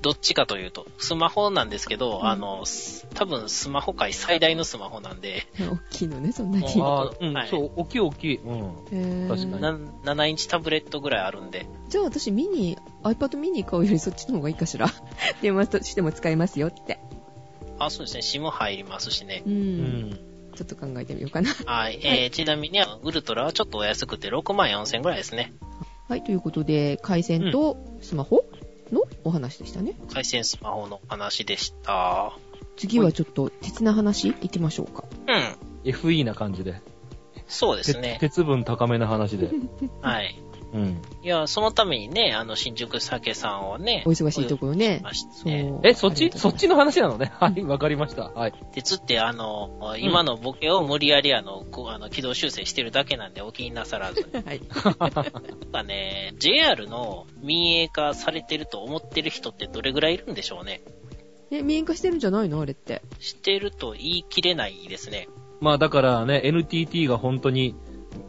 どっちかというと、スマホなんですけど、うんあの、す多分スマホ界最大のスマホなんで、大きいのね、そんなに。ああ、うん、はいそう、大きい大きい。うん。確かにな7インチタブレットぐらいあるんで、じゃあ私ミニ、iPad ミニ買うよりそっちの方がいいかしら？電話としても使えますよって。あ、そうですね、SIM 入りますしねう。。うんん。ちょっと考えてみようかな。はい、えー、ちなみに、ウルトラはちょっとお安くて6万4千ぐらいですね。はい、ということで、回線とスマホのお話でしたね。回線スマホの話でした。次はちょっと鉄な話行きましょうか。うん。FE な感じで。そうですね。鉄分高めな話で。はい。うん。いや、そのためにね、あの、新宿酒さんをね、お忙しいところねね。う。え、そっちそっちちの話なのね？はい、わかりました。はい。鉄って、あの、今のボケを無理やりあの、こうあの軌道修正してるだけなんでお気になさらず。はい。なんかね、JR の民営化されてると思ってる人ってどれぐらいいるんでしょうね？え、民営化してるんじゃないの？あれって。知ってると言い切れないですね。まあだからね、NTT が本当に、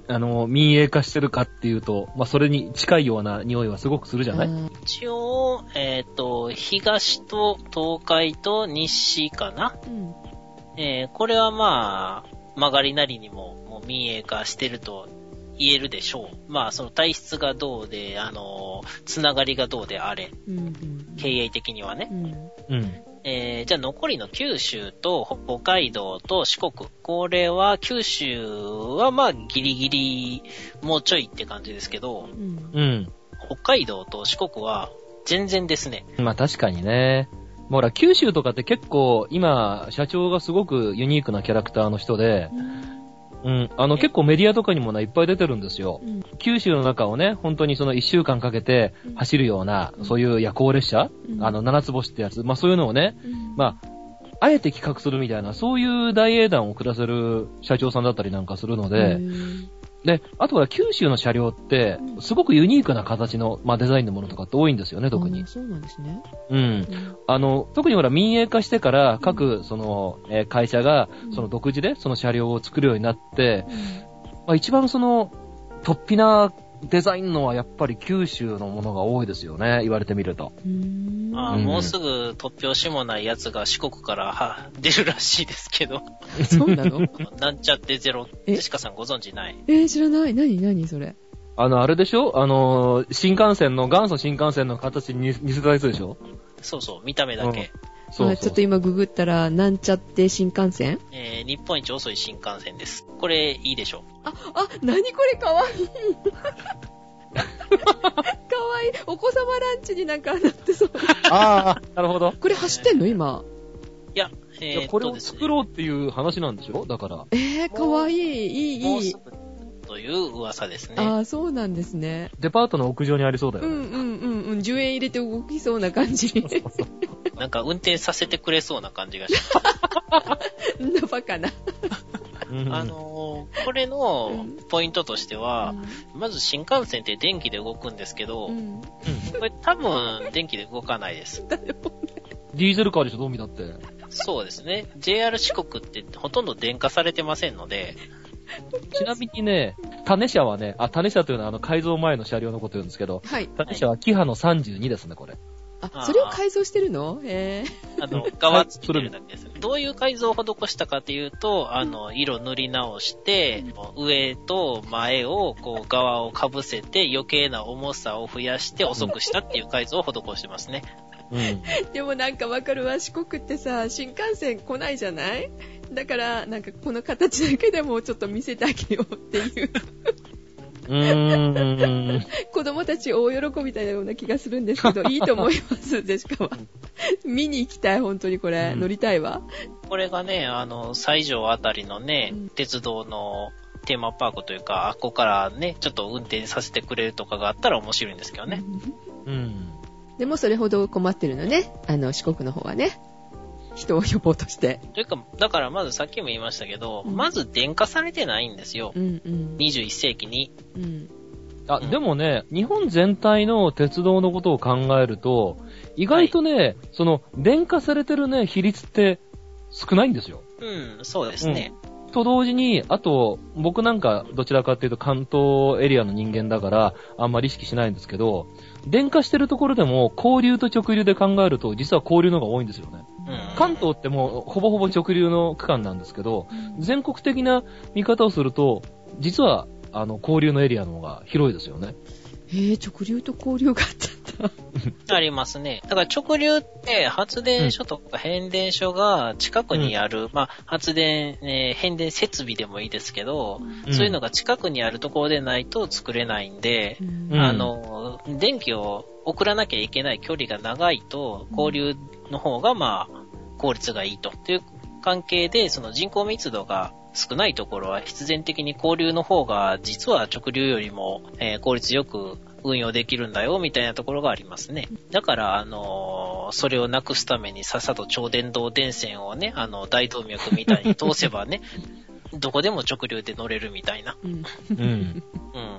あの、民営化してるかっていうと、まあそれに近いような匂いはすごくするじゃない？一応、えっ、と、東と東海と西かな？うん。えーこれはまあ、曲がりなりにももう民営化してると言えるでしょう。まあ、その体質がどうで、あの、つながりがどうであれ、うん。うん経営的にはね。うん。うん。えーじゃあ残りの九州と北海道と四国。これは九州はまあギリギリもうちょいって感じですけど、うん。うん。北海道と四国は全然ですね。まあ確かにね。もうほら、九州とかって結構、今、社長がすごくユニークなキャラクターの人で、うん、あの、結構メディアとかにもね、いっぱい出てるんですよ。うん。九州の中をね、本当にその一週間かけて走るような、そういう夜行列車、うんあの、七つ星ってやつ、まあそういうのをね、うん。まあ、あえて企画するみたいな、そういう大英断を下せる社長さんだったりなんかするのへで、ーで、あとは九州の車両って、すごくユニークな形の、まあデザインのものとかって多いんですよね、特に。そうなんですね。うん。うんあの、特にほら民営化してから各、その、えー会社がうん、その独自でその車両を作るようになって、まあ一番その、突飛なデザインのはやっぱり九州のものが多いですよね、言われてみると。うん。うん。まあもうすぐ突拍子もないやつが四国からは出るらしいですけど、そうなの？なんちゃってゼロ、え？ジェシカさんご存知ない？えー、知らない？何？何？それ。あの、あれでしょ？あの、新幹線の、元祖新幹線の形に似せたやつでしょ？そうそう、見た目だけ。そうそう。あちょっと今ググったら、なんちゃって新幹線？えー日本一遅い新幹線です。これいいでしょあ、あ、なにこれかわいい。かわいい。お子様ランチになんかなってそう。ああ、なるほど。これ走ってんの？今。いや、えーいやこれを作ろうっていう話なんでしょ？だから。えー、かわいい。いい、いいもうす。ぐという噂ですね。ああ、そうなんですね。デパートの屋上にありそうだよね。うんうんうんうん。10円入れて動きそうな感じ。なんか運転させてくれそうな感じがしんな バカな。うんあのーこれの、の、ポイントとしては、まず新幹線って電気で動くんですけど、うんうんこれ多分電気で動かないです。だよねディーゼルカーでしょ、どう見たって。そうですね。JR 四国ってほとんど電化されてませんので、ちなみにね、種車はね、あ、種車というのはあの改造前の車両のこと言うんですけど、はい。種車はキハの32ですね、これ。あ、それを改造してるの？へえ。あの、側つけてるだけですね。どういう改造を施したかというと、あの、色塗り直して、上と前を、こう、側を被せて余計な重さを増やして遅くしたっていう改造を施してますね。うん。でもなんかわかるわ、四国ってさ、新幹線来ないじゃない？だから、なんかこの形だけでもちょっと見せてあげようっていう。子供たち大喜びたいなような気がするんですけど、いいと思います、ジェシカは。見に行きたい、本当にこれ。うん乗りたいわ。これがね、あの、西条あたりのねうん、鉄道のテーマパークというか、あっこからね、ちょっと運転させてくれるとかがあったら面白いんですけどね。うん。でもそれほど困ってるのね。あの、四国の方はね。人を呼ぼうとして。というか、だからまずさっきも言いましたけど、うんまず電化されてないんですよ。うんうん。21世紀に。うん。あ、うんでもね、日本全体の鉄道のことを考えると、意外とね、その、電化されてるね、比率って少ないんですよ。うん、そうですね。と同時に、あと、僕なんかどちらかっていうと関東エリアの人間だから、あんまり意識しないんですけど、電化してるところでも、交流と直流で考えると、実は交流の方が多いんですよね。うん。関東ってもう、ほぼほぼ直流の区間なんですけど、全国的な見方をすると、実は、あの、交流のエリアの方が広いですよね。へえ、直流と交流があったんだ。ありますね。だから直流って発電所とか変電所が近くにある、まあ発電、えー変電設備でもいいですけど、うんそういうのが近くにあるところでないと作れないんで、うんあの、電気を送らなきゃいけない距離が長いと、交流の方がまあ効率がいいと。という関係で、その人口密度が少ないところは必然的に交流の方が実は直流よりも、えー効率よく運用できるんだよみたいなところがありますね。だから、あのーそれをなくすためにさっさと超電導電線をね、あの、大動脈みたいに通せばね、どこでも直流で乗れるみたいな。うん。うん。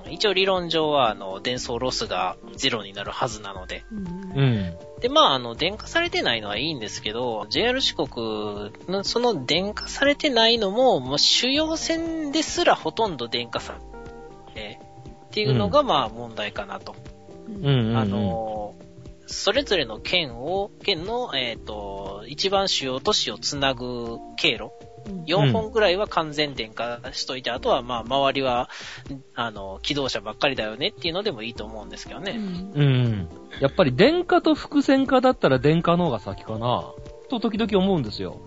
うん。一応理論上は、あの、電送ロスがゼロになるはずなので。うんうん。で、まあ、あの、電化されてないのはいいんですけど、JR 四国の、その電化されてないのも、もう主要線ですらほとんど電化されて、っていうのが、まあ、問題かなと。うん。あの、それぞれの県を、県の、えっ、と、一番主要都市をつなぐ経路、4本ぐらいは完全電化しといて、あとはまあ周りは、あの、機動車ばっかりだよねっていうのでもいいと思うんですけどね。うん。やっぱり電化と複線化だったら電化の方が先かな。と時々思うんですよ。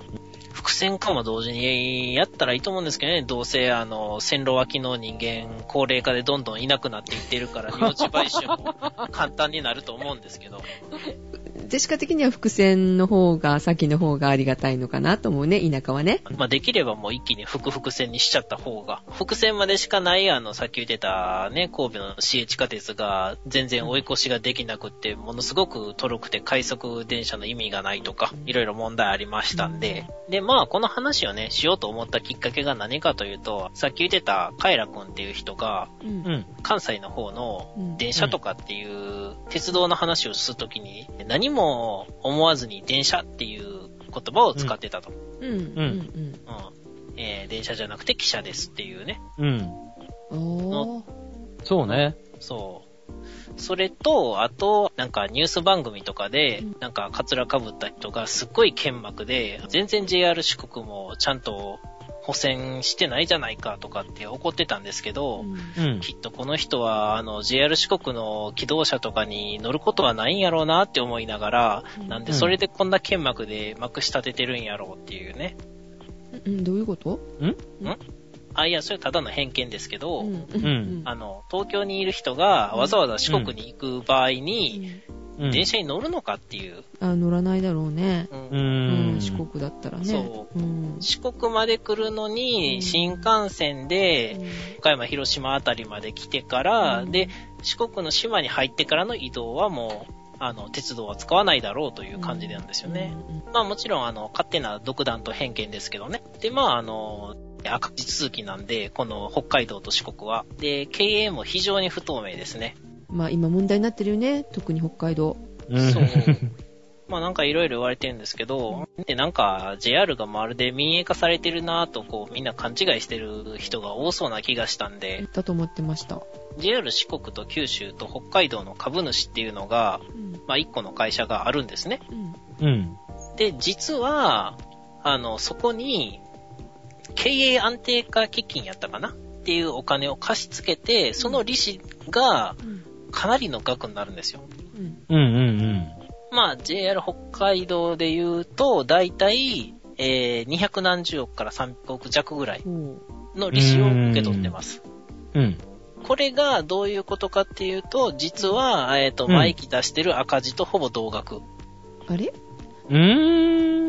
伏線化も同時にやったらいいと思うんですけどね。どうせ、あの、線路脇の人間、高齢化でどんどんいなくなっていってるから、領地買収も簡単になると思うんですけど。ジェシカ的には伏線の方が、先の方がありがたいのかなと思うね、田舎はね。まあ、できればもう一気に複伏線にしちゃった方が、伏線までしかない、あの、さっき言ってたね、神戸の市営地下鉄が全然追い越しができなくって、ものすごくとろくて快速電車の意味がないとか、いろいろ問題ありましたんで、で、まあ、この話をね、しようと思ったきっかけが何かというと、さっき言ってたカイラ君っていう人が、うんうん。関西の方のうん電車とかっていう鉄道の話をするときに、何も思わずに電車っていう言葉を使ってたと。うん。うん。うん。えー電車じゃなくて汽車ですっていうね。うん。うん。おー。そうね。そう。それと、あと、なんかニュース番組とかでうん、なんかカツラ被った人がすっごい剣幕で、全然 JR 四国もちゃんと補選してないじゃないかとかって怒ってたんですけど、うん。きっとこの人は、あの、JR 四国の機動車とかに乗ることはないんやろうなって思いながら、うんなんでそれでこんな剣幕で幕仕立ててるんやろうっていうね。うん、どういうこと？あ、いや、それただの偏見ですけど、うん。んあの、東京にいる人がわざわざ四国に行く場合に、うん。電車に乗るのかっていう。あ、乗らないだろうね。うん四国だったらね。。そうん。四国まで来るのうんに、新幹線で、岡山、広島あたりまで来てから、うんで、四国の島に入ってからの移動はもう、あの、鉄道は使わないだろうという感じなんですよね。まあもちろん、あの、勝手な独断と偏見ですけどね。で、まああの、赤字続きなんで、この北海道と四国は。で、経営も非常に不透明ですね。まあ今問題になってるよね。特に北海道。うんそう。まあなんかいろいろ言われてるんですけど、で、なんか JR がまるで民営化されてるなぁとこうみんな勘違いしてる人が多そうな気がしたんで、だと思ってました。JR 四国と九州と北海道の株主っていうのが、うん。まあ一個の会社があるんですね。うん。うん。で、実は、あの、そこに、経営安定化基金やったかな？っていうお金を貸し付けて、その利子がうん。かなりの額になるんですよ。うん。うんうんまあ、JR 北海道で言うと、だいたい、えー、200何十億から300億弱ぐらい。の利子を受け取ってます。うん。うん。これがどういうことかっていうと、実は、えっ、と、うん毎期出してる赤字とほぼ同額。あれ？うーん。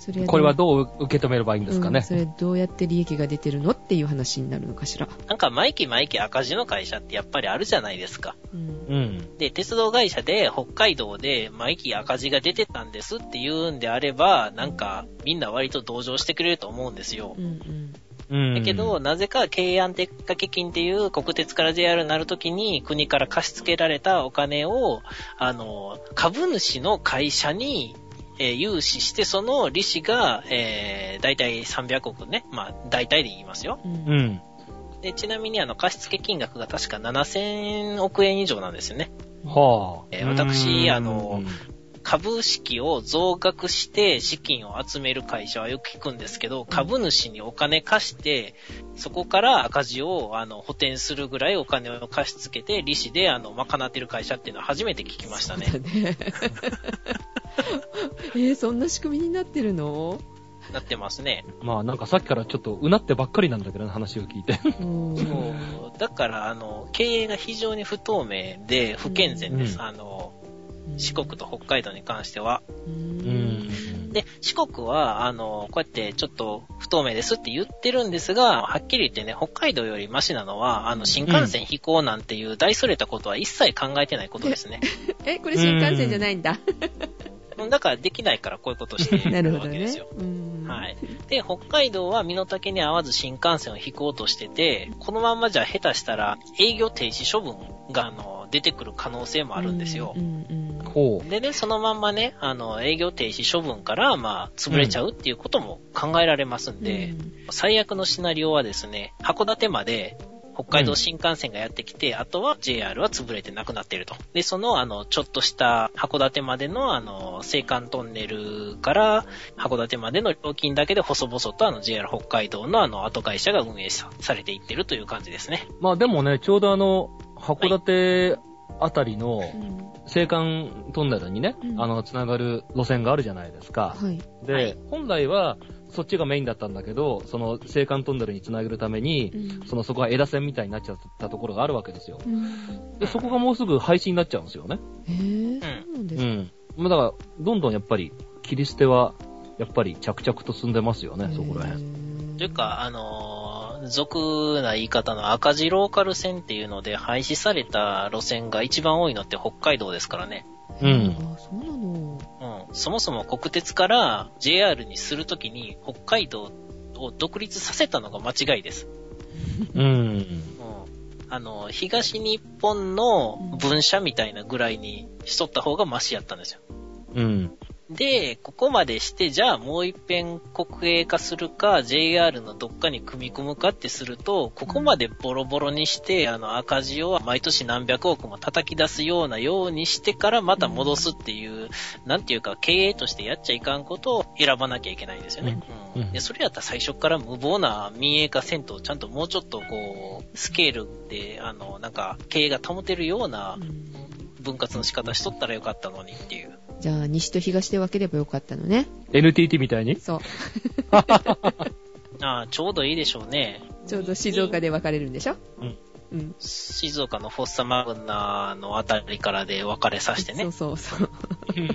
それこれはどう受け止めればいいんですかね？うん。それどうやって利益が出てるのっていう話になるのかしら。なんか毎期毎期赤字の会社ってやっぱりあるじゃないですか。うん。うん。で、鉄道会社で北海道で毎期赤字が出てたんですって言うんであれば、なんかみんな割と同情してくれると思うんですよう。ん。うん。だけど、、なぜか経営安定化基金っていう国鉄から JR になるときに国から貸し付けられたお金を、あの、株主の会社に、えー融資して、その利子が、えー、だいたい300億ね。まあ、大体で言いますよ。うん。う。ん。で、ちなみにあの、貸付金額が確か7000億円以上なんですよね。はあ。えー私うんあの、株式を増額して資金を集める会社はよく聞くんですけど、株主にお金貸して、そこから赤字をあの補填するぐらいお金を貸し付けて、利子であの賄ってる会社っていうのは初めて聞きましたね。ね。えー、そんな仕組みになってるの？なってますね。まあなんかさっきからちょっとうなってばっかりなんだけどね、話を聞いて。うんそう。だから、あの、経営が非常に不透明で不健全です。うんあの、四国と北海道に関しては。で、四国は、あの、こうやってちょっと不透明ですって言ってるんですが、はっきり言ってね、北海道よりマシなのは、あの、新幹線飛行なんていう大それたことは一切考えてないことですね。え、これ新幹線じゃないんだ。だからできないからこういうことしてなるわけですよ。。うんはい。で、北海道は身の丈に合わず新幹線を引こうとしてて、このまんまじゃ下手したら営業停止処分が、あの、出てくる可能性もあるんですよう。んうんほう。でね、そのまんまね、あの、営業停止処分から、まあ、潰れちゃうっていうことも考えられますんで、最悪のシナリオはですね、函館まで北海道新幹線がやってきて、あとは JR は潰れてなくなっていると。で、その、あの、ちょっとした函館までの、あの、青函トンネルから函館までの料金だけで細々とあの JR 北海道のあの後会社が運営さされていってるという感じですね。まあでもね、ちょうどあの、函館あたりのうん青函トンネルにね、うんあの、つながる路線があるじゃないですか。はい。で、はい本来はそっちがメインだったんだけど、その青函トンネルにつなげるために、うんそのそこは枝線みたいになっちゃったところがあるわけですよ。うんで、そこがもうすぐ廃止になっちゃうんですよね。へぇそうなんですか。うん。まあだから、どんどんやっぱり、切り捨ては、やっぱり着々と進んでますよね、そこら辺。辺というか、あのー、俗な言い方の赤字ローカル線っていうので廃止された路線が一番多いのって北海道ですからね。うんあ、そうなの。うん。そもそも国鉄から JR にするときに北海道を独立させたのが間違いです。うん。うん。あの、東日本の分社みたいなぐらいにしとった方がマシやったんですよ。うん。で、ここまでして、じゃあもう一遍国営化するか、JR のどっかに組み込むかってすると、ここまでボロボロにして、あの赤字を毎年何百億も叩き出すようなようにしてからまた戻すっていう、なんていうか経営としてやっちゃいかんことを選ばなきゃいけないんですよね。うんうんで、それやったら最初から無謀な民営化せんと、ちゃんともうちょっとこう、スケールで、あの、なんか経営が保てるようなうん分割の仕方しとったらよかったのにっていう。じゃあ、西と東で分ければよかったのね。NTT みたいに？そう。ああ、ちょうどいいでしょうね。ちょうど静岡で分かれるんでしょ？うん。うん。静岡のフォッサマグナのあたりからで分かれさせてね。そうそうそう。うん。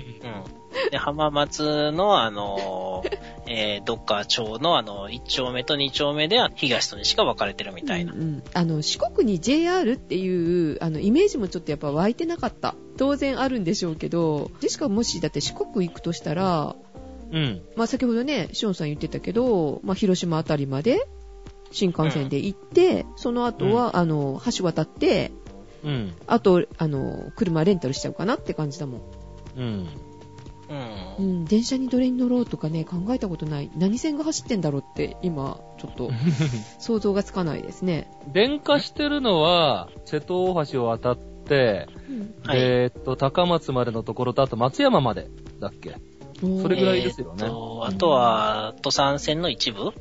で、浜松のあの、えー、どっか町のあの、1丁目と2丁目では東と西が分かれてるみたいな。うんうんあの、四国に JR っていう、あの、イメージもちょっとやっぱ湧いてなかった。当然あるんでしょうけど、でしかもし、だって四国行くとしたら、うん。まあ先ほどね、シオンさん言ってたけど、まあ広島あたりまで新幹線で行って、その後は、あの、橋渡って、うん。あと、あの、車レンタルしちゃうかなって感じだもん。うん。うん。うん、電車にどれに乗ろうとかね、考えたことない。何線が走ってんだろうって、今、ちょっと、想像がつかないですね。電化してるのは、瀬戸大橋を渡って、はいえーっと、高松までのところと、あと松山までだっけそれぐらいですよねえーとあとは、土山線の一部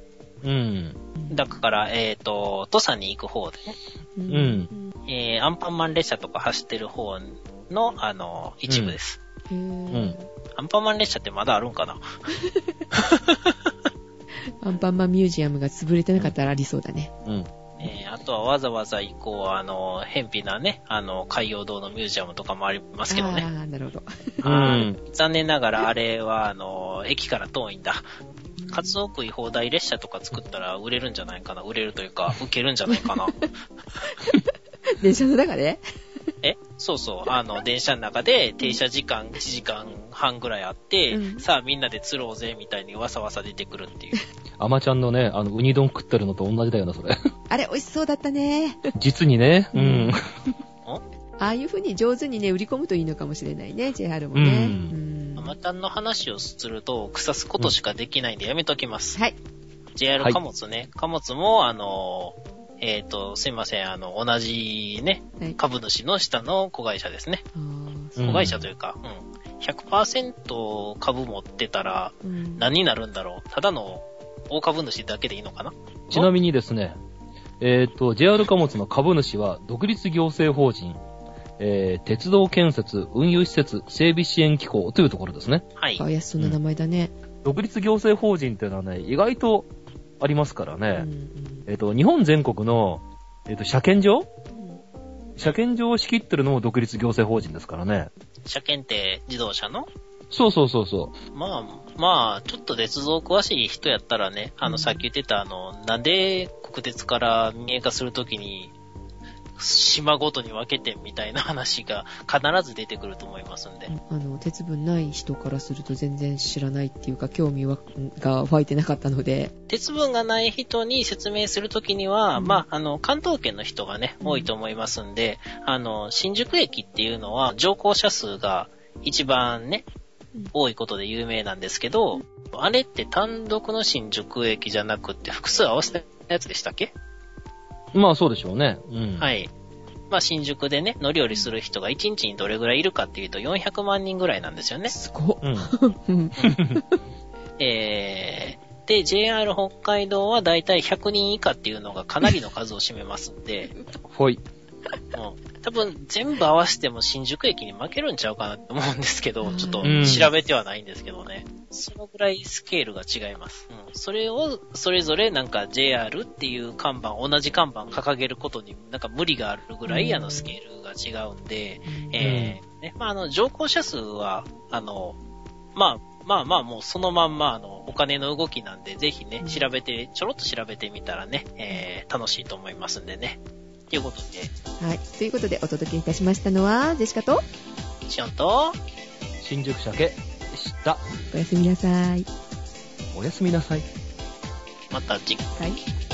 うん。だから、えっ、と、土佐に行く方でね、ううんえー、アンパンマン列車とか走ってる方の、あの、一部です。へーんアンパンマン列車ってまだあるんかな？アンパンマンミュージアムが潰れてなかったらありそうだね。うん。えー、あとはわざわざ行こう、あの、偏僻なね、あの、海洋堂のミュージアムとかもありますけどね。ああ、なるほど。うん。残念ながらあれは、あの、駅から遠いんだ。カツオ食い放題列車とか作ったら売れるんじゃないかな？売れるというか、受けるんじゃないかな？電車の中で？え？そうそう。あの、電車の中で停車時間1時間半ぐらいあって、うんさあみんなで釣ろうぜみたいにわさわさ出てくるっていう。アマちゃんのね、あの、ウニ丼食ってるのと同じだよな、それ。あれ、美味しそうだったね。実にね。ううん ん。ああいう風に上手にね、売り込むといいのかもしれないね、JR もね。うんうんアマタンの話をすると、腐すことしかできないんでやめときます。はい。JR はい貨物ね。貨物も、あの、えっ、と、すいません、あの、同じね、はい。株主の下の子会社ですね。あーうん子会社というか、うん。100%株持ってたらうん何になるんだろうただの大株主だけでいいのかな？ちなみにですね、えーっと、JR 貨物の株主は、独立行政法人、えー、鉄道建設、運輸施設、整備支援機構というところですね。はい。怪しそうな名前だね。独立行政法人っていうのはね、意外とありますからうね。ん。えーっと、日本全国の、えーっと、車検場？車検場を仕切ってるのも独立行政法人ですからね。車検定自動車の？そうそうそうそまあ、まあ、ちょっと鉄道詳しい人やったらね、あの、うん。さっき言ってた、あの、なんで国鉄から民営化するときに、島ごとに分けてみたいな話が必ず出てくると思いますんで。あの、鉄分ない人からすると全然知らないっていうか、興味はが湧いてなかったので。鉄分がない人に説明するときには、うんまあ、あの、関東圏の人がね、うん多いと思いますんで、あの、新宿駅っていうのは乗降者数が一番ねうん、多いことで有名なんですけど、あれって単独の新宿駅じゃなくって複数合わせたやつでしたっけ？う。まあそうでしょうね。うん。。はいい。まあ、新宿でね、乗り降りする人が1日にどれぐらいいるかっていうと400万人ぐらいなんですよね。すごっ。うん。うん えー、で、JR 北海道はだいたい100人以下っていうのがかなりの数を占めますんで、ほい。もう多分全部合わせても新宿駅に負けるんちゃうかなって思うんですけど、ちょっとうん調べてはないんですけどね。そのぐらいスケールが違います。うん。それを、それぞれなんか JR っていう看板、同じ看板掲げることになんか無理があるぐらい、うんあのスケールが違うんで、えーね、まあ、あの、乗降者数は、あの、まあ、まあまあもうそのまんまあの、お金の動きなんで、ぜひねうん、調べて、ちょろっと調べてみたらね、えー、楽しいと思いますんでね。ということで、はい。ということで、お届けいたしましたのは、ジェシカと、シオンと、新宿鮭でした。おやすみなさい。おやすみなさい。また次回。はい。